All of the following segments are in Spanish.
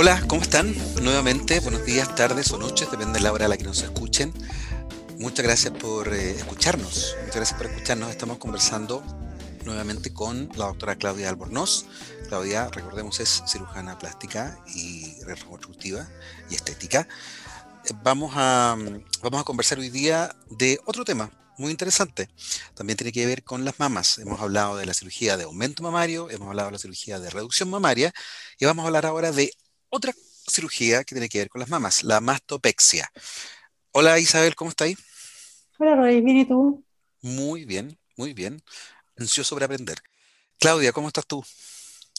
Hola, ¿cómo están? Nuevamente, buenos días, tardes o noches, depende de la hora a la que nos escuchen. Muchas gracias por eh, escucharnos. Muchas gracias por escucharnos. Estamos conversando nuevamente con la doctora Claudia Albornoz. Claudia, recordemos, es cirujana plástica y reconstructiva y estética. Eh, vamos a, vamos a conversar hoy día de otro tema muy interesante. También tiene que ver con las mamas. Hemos hablado de la cirugía de aumento mamario, hemos hablado de la cirugía de reducción mamaria y vamos a hablar ahora de otra cirugía que tiene que ver con las mamas, la mastopexia. Hola Isabel, ¿cómo estáis? Hola Roy, ¿bien y tú? Muy bien, muy bien. Ansioso por aprender. Claudia, ¿cómo estás tú?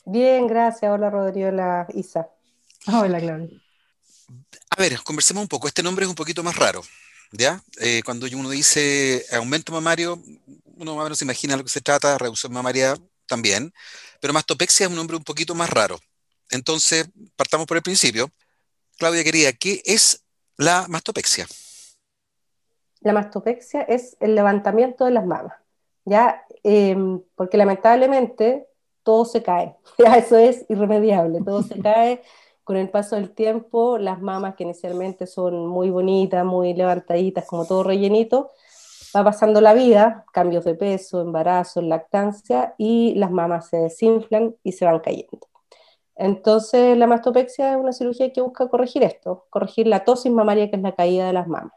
Bien, gracias. Hola Rodrigo, hola Isa. Hola Claudia. A ver, conversemos un poco. Este nombre es un poquito más raro. ¿ya? Eh, cuando uno dice aumento mamario, uno más o menos se imagina lo que se trata, reducción mamaria también, pero mastopexia es un nombre un poquito más raro. Entonces, partamos por el principio. Claudia quería, ¿qué es la mastopexia? La mastopexia es el levantamiento de las mamas, ¿ya? Em, porque lamentablemente todo se cae, ya eso es irremediable, todo se cae con el paso del tiempo, las mamas que inicialmente son muy bonitas, muy levantaditas, como todo rellenito, va pasando la vida, cambios de peso, embarazo, lactancia, y las mamas se desinflan y se van cayendo. Entonces, la mastopexia es una cirugía que busca corregir esto, corregir la tosis mamaria, que es la caída de las mamas.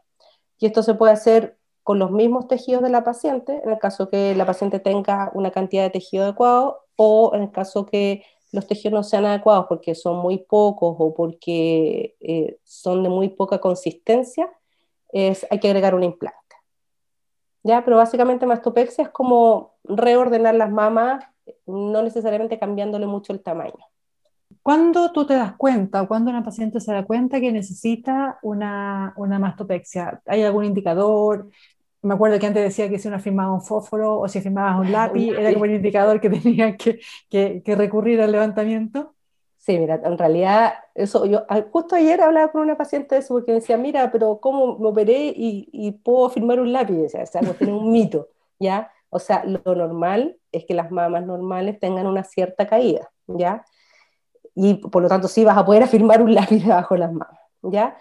Y esto se puede hacer con los mismos tejidos de la paciente, en el caso que la paciente tenga una cantidad de tejido adecuado, o en el caso que los tejidos no sean adecuados porque son muy pocos o porque eh, son de muy poca consistencia, hay que agregar un implante. ¿Ya? Pero básicamente mastopexia es como reordenar las mamas, no necesariamente cambiándole mucho el tamaño. ¿Cuándo tú te das cuenta o cuándo una paciente se da cuenta que necesita una, una mastopexia? ¿Hay algún indicador? me acuerdo que antes decía que si uno firmaba un fósforo o si firmabas un lápiz, era como el indicador que tenía que, que, recurrir al levantamiento. Sí, mira, en realidad, eso yo ah, justo ayer hablaba con una paciente de eso porque decía, mira, pero ¿cómo me operé y, y puedo firmar un lápiz? O sea, algo tiene un mito, ¿ya? O sea, lo normal es que las mamas normales tengan una cierta caída, ¿ya? Y por lo tanto sí vas a poder afirmar un lápiz debajo de las mamas, ¿ya?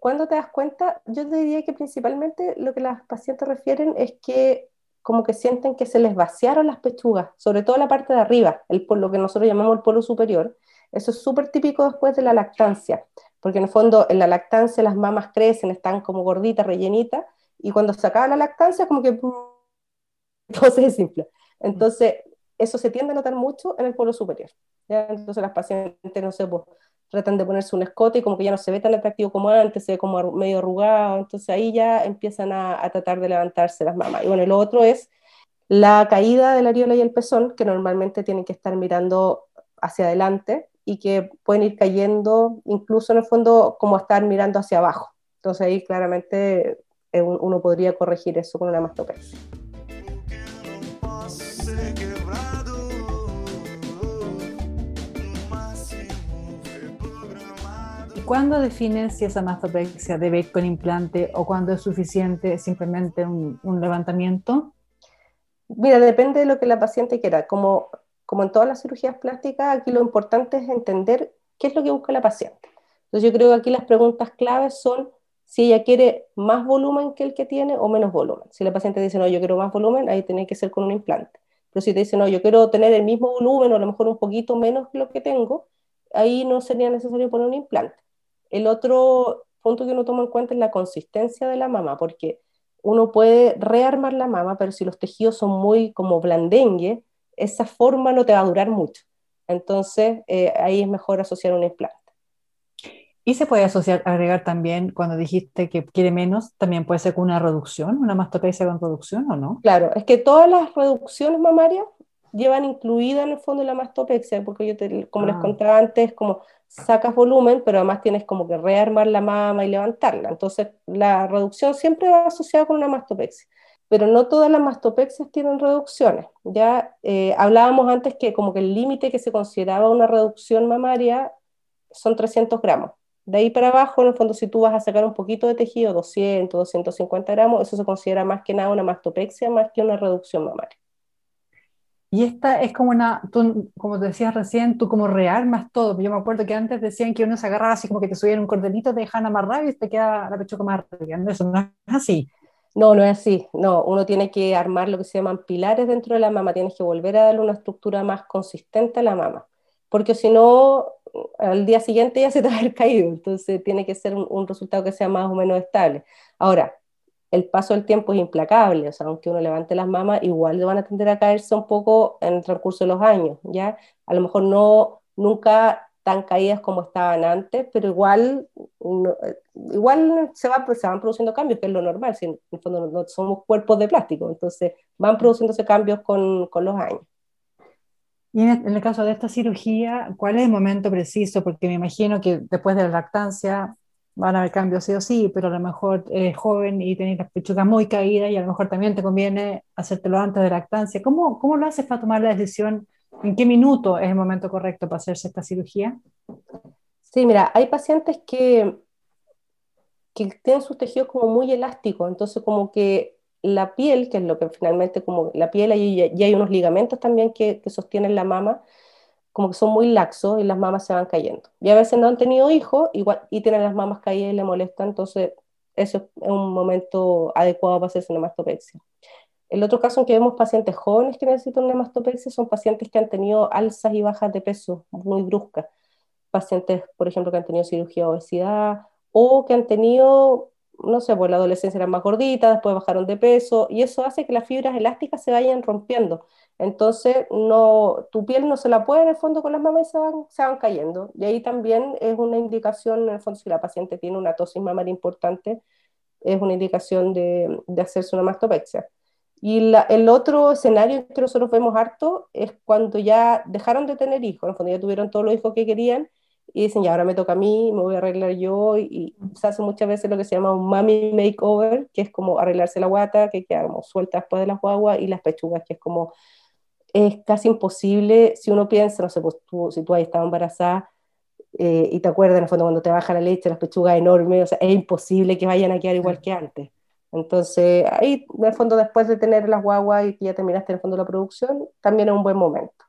¿Cuándo te das cuenta? Yo te diría que principalmente lo que las pacientes refieren es que como que sienten que se les vaciaron las pechugas, sobre todo la parte de arriba, el, por lo que nosotros llamamos el polo superior. Eso es súper típico después de la lactancia, porque en el fondo en la lactancia las mamas crecen, están como gorditas, rellenitas, y cuando se acaba la lactancia como que todo se desinfla. Entonces, eso se tiende a notar mucho en el polo superior. Entonces las pacientes, no sé, pues, tratan de ponerse un escote y como que ya no se ve tan atractivo como antes, se ve como medio arrugado, entonces ahí ya empiezan a, tratar de levantarse las mamas. Y bueno, lo otro es la caída de la areola y el pezón, que normalmente tienen que estar mirando hacia adelante y que pueden ir cayendo incluso en el fondo como estar mirando hacia abajo. Entonces ahí claramente eh, uno podría corregir eso con una mastopexia. ¿Cuándo defines si esa mastopexia debe ir con implante o cuándo es suficiente simplemente un, levantamiento? Mira, depende de lo que la paciente quiera. Como, como en todas las cirugías plásticas, aquí lo importante es entender qué es lo que busca la paciente. Entonces yo creo que aquí las preguntas claves son si ella quiere más volumen que el que tiene o menos volumen. Si la paciente dice, no, yo quiero más volumen, ahí tiene que ser con un implante. Pero si te dice, no, yo quiero tener el mismo volumen o a lo mejor un poquito menos que lo que tengo, ahí no sería necesario poner un implante. El otro punto que uno toma en cuenta es la consistencia de la mama, porque uno puede rearmar la mama, pero si los tejidos son muy como blandengue, esa forma no te va a durar mucho. Entonces, eh, ahí es mejor asociar un implante. Y se puede asociar, agregar también, cuando dijiste que quiere menos, también puede ser con una reducción, una mastopexia con reducción o no? Claro, es que todas las reducciones mamarias llevan incluida en el fondo la mastopexia, porque yo, te, como les ah. contaba antes, como sacas volumen, pero además tienes como que rearmar la mama y levantarla. Entonces, la reducción siempre va asociada con una mastopexia, pero no todas las mastopexias tienen reducciones. Ya eh, hablábamos antes que como que el límite que se consideraba una reducción mamaria son 300 gramos. De ahí para abajo, en el fondo, si tú vas a sacar un poquito de tejido, 200, 250 gramos, eso se considera más que nada una mastopexia, más que una reducción mamaria. Y esta es como una, tú, como te decías recién, tú como rearmas todo. Yo me acuerdo que antes decían que uno se agarraba así como que te subían un cordelito, te dejan amarrar y te queda la pechuga más. Eso no es así. No, no es así. No, uno tiene que armar lo que se llaman pilares dentro de la mama. Tienes que volver a darle una estructura más consistente a la mama. Porque si no, al día siguiente ya se te va a haber caído. Entonces tiene que ser un resultado que sea más o menos estable. Ahora, el paso del tiempo es implacable, o sea, aunque uno levante las mamas, igual van a tender a caerse un poco en el transcurso de los años, ¿ya? A lo mejor no, nunca tan caídas como estaban antes, pero igual, eh, igual se, va, se van produciendo cambios, que es lo normal, si en el fondo no, somos cuerpos de plástico, entonces van produciéndose cambios con, con los años. Y en el, caso de esta cirugía, ¿cuál es el momento preciso? Porque me imagino que después de la lactancia van a haber cambios sí o sí, pero a lo mejor eres joven y tienes las pechugas muy caídas y a lo mejor también te conviene hacértelo antes de lactancia. ¿Cómo, cómo lo haces para tomar la decisión? ¿En qué minuto es el momento correcto para hacerse esta cirugía? Sí, mira, hay pacientes que, que tienen sus tejidos como muy elásticos, entonces como que la piel, que es lo que finalmente como la piel, y, y hay unos ligamentos también que, que sostienen la mama, como que son muy laxos y las mamas se van cayendo. Y a veces no han tenido hijos y tienen las mamas caídas y le molestan, entonces eso es un momento adecuado para hacerse una mastopexia. El otro caso en que vemos pacientes jóvenes que necesitan una mastopexia son pacientes que han tenido alzas y bajas de peso muy bruscas. Pacientes, por ejemplo, que han tenido cirugía de obesidad o que han tenido, no sé, pues la adolescencia eran más gorditas, después bajaron de peso y eso hace que las fibras elásticas se vayan rompiendo. Entonces, no, tu piel no se la puede en el fondo con las mamas y se van, se van cayendo. Y ahí también es una indicación, en el fondo, si la paciente tiene una tosis mamaria importante, es una indicación de, de hacerse una mastopexia. Y el otro escenario que nosotros vemos harto es cuando ya dejaron de tener hijos, en el fondo ya tuvieron todos los hijos que querían y dicen, ya ahora me toca a mí, me voy a arreglar yo, y, se hace muchas veces lo que se llama un mami makeover, que es como arreglarse la guata, que quedamos sueltas después de las guaguas, y las pechugas, que es como es casi imposible, si uno piensa, no sé, pues tú, si tú ahí estado embarazada eh, y te acuerdas en el fondo cuando te baja la leche, las pechugas enormes, o sea, es imposible que vayan a quedar igual que antes. Entonces, ahí, en el fondo, después de tener las guaguas y que ya terminaste en el fondo la producción, también es un buen momento.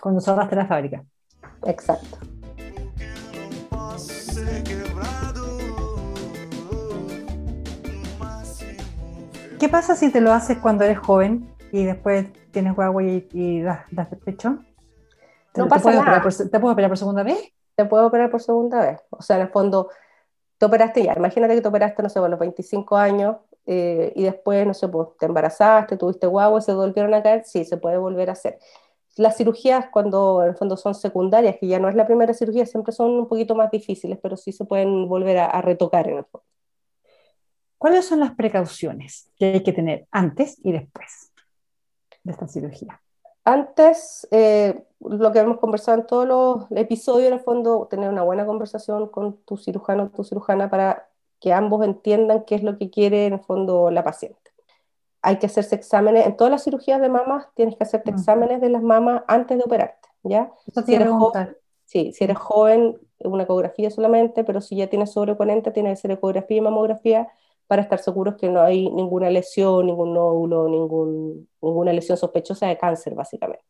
Cuando cerraste la fábrica. Exacto. ¿Qué pasa si te lo haces cuando eres joven y después tienes guagua y, das, pecho? No pasa nada. ¿Te puedo operar por segunda vez? Te puedo operar por segunda vez. O sea, en el fondo, te operaste ya. Imagínate que te operaste, no sé, a los 25 años eh, y después, no sé, pues, te embarazaste, tuviste guagua, se volvieron a caer. Sí, se puede volver a hacer. Las cirugías, cuando en el fondo son secundarias, que ya no es la primera cirugía, siempre son un poquito más difíciles, pero sí se pueden volver a, a retocar en el fondo. ¿Cuáles son las precauciones que hay que tener antes y después? de esta cirugía? Antes, eh, lo que hemos conversado en todos los episodios, en el fondo, tener una buena conversación con tu cirujano o tu cirujana para que ambos entiendan qué es lo que quiere en el fondo la paciente. Hay que hacerse exámenes, en todas las cirugías de mamas tienes que hacerte exámenes de las mamas antes de operarte, ¿ya? si eres joven, sí, si eres joven, una ecografía solamente, pero si ya tienes sobre 40, tiene que ser ecografía y mamografía para estar seguros que no hay ninguna lesión, ningún nódulo, ningún, ninguna lesión sospechosa de cáncer, básicamente.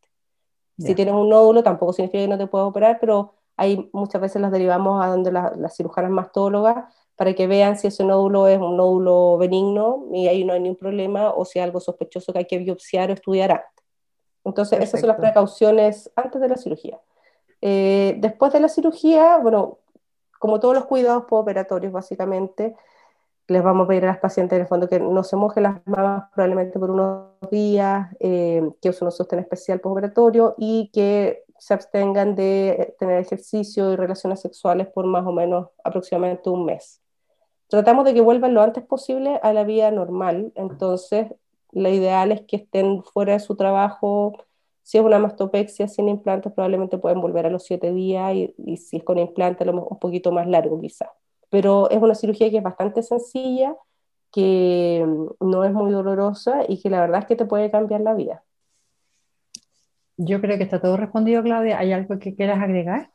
Si tienes un nódulo, tampoco significa que no te puedas operar, pero hay, muchas veces las derivamos a donde las cirujanas mastólogas para que vean si ese nódulo es un nódulo benigno y ahí no hay ningún problema, o si es algo sospechoso que hay que biopsiar o estudiar antes. Entonces, esas son las precauciones antes de la cirugía. Eh, después de la cirugía, bueno, como todos los cuidados postoperatorios, básicamente, les vamos a pedir a las pacientes en el fondo que no se mojen las mamas probablemente por unos días, eh, que usen un sostén especial postoperatorio y que se abstengan de tener ejercicio y relaciones sexuales por más o menos aproximadamente un mes. Tratamos de que vuelvan lo antes posible a la vida normal, entonces lo ideal es que estén fuera de su trabajo. Si es una mastopexia sin implantes, probablemente pueden volver a los siete días y, y si es con implantes, un poquito más largo quizás pero es una cirugía que es bastante sencilla, que no es muy dolorosa y que la verdad es que te puede cambiar la vida. Yo creo que está todo respondido, Claudia. ¿Hay algo que quieras agregar?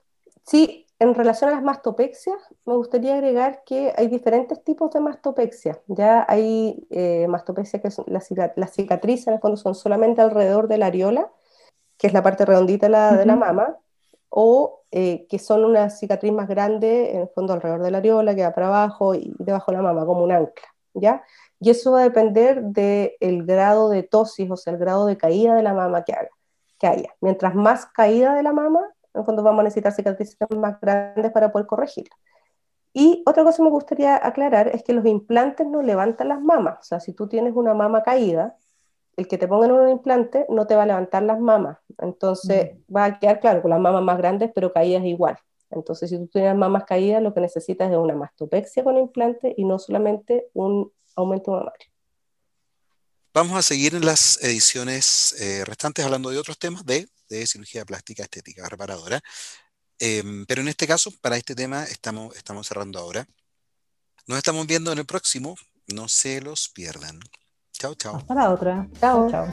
Sí, en relación a las mastopexias, me gustaría agregar que hay diferentes tipos de mastopexia. Ya hay eh, mastopexia que son las, cicatrices, en el fondo son solamente alrededor de la areola, que es la parte redondita de la, de la mama, o eh, que son una cicatriz más grande, en el fondo alrededor de la areola, que va para abajo y debajo de la mama, como un ancla, ¿ya? Y eso va a depender del grado de tosis, o sea, el grado de caída de la mama que, haga, que haya. Mientras más caída de la mama, en el fondo vamos a necesitar cicatrices más grandes para poder corregirla. Y otra cosa que me gustaría aclarar es que los implantes no levantan las mamas. O sea, si tú tienes una mama caída, el que te pongan un implante no te va a levantar las mamas. Entonces mm. va a quedar claro con las mamas más grandes, pero caídas igual. Entonces, si tú tienes mamas caídas, lo que necesitas es una mastopexia con implante y no solamente un aumento mamario. Vamos a seguir en las ediciones eh, restantes hablando de otros temas de, de cirugía plástica estética reparadora. Em, pero en este caso, para este tema, estamos, estamos cerrando ahora. Nos estamos viendo en el próximo. No se los pierdan. Chao, chao. Hasta la otra. Chao. chao.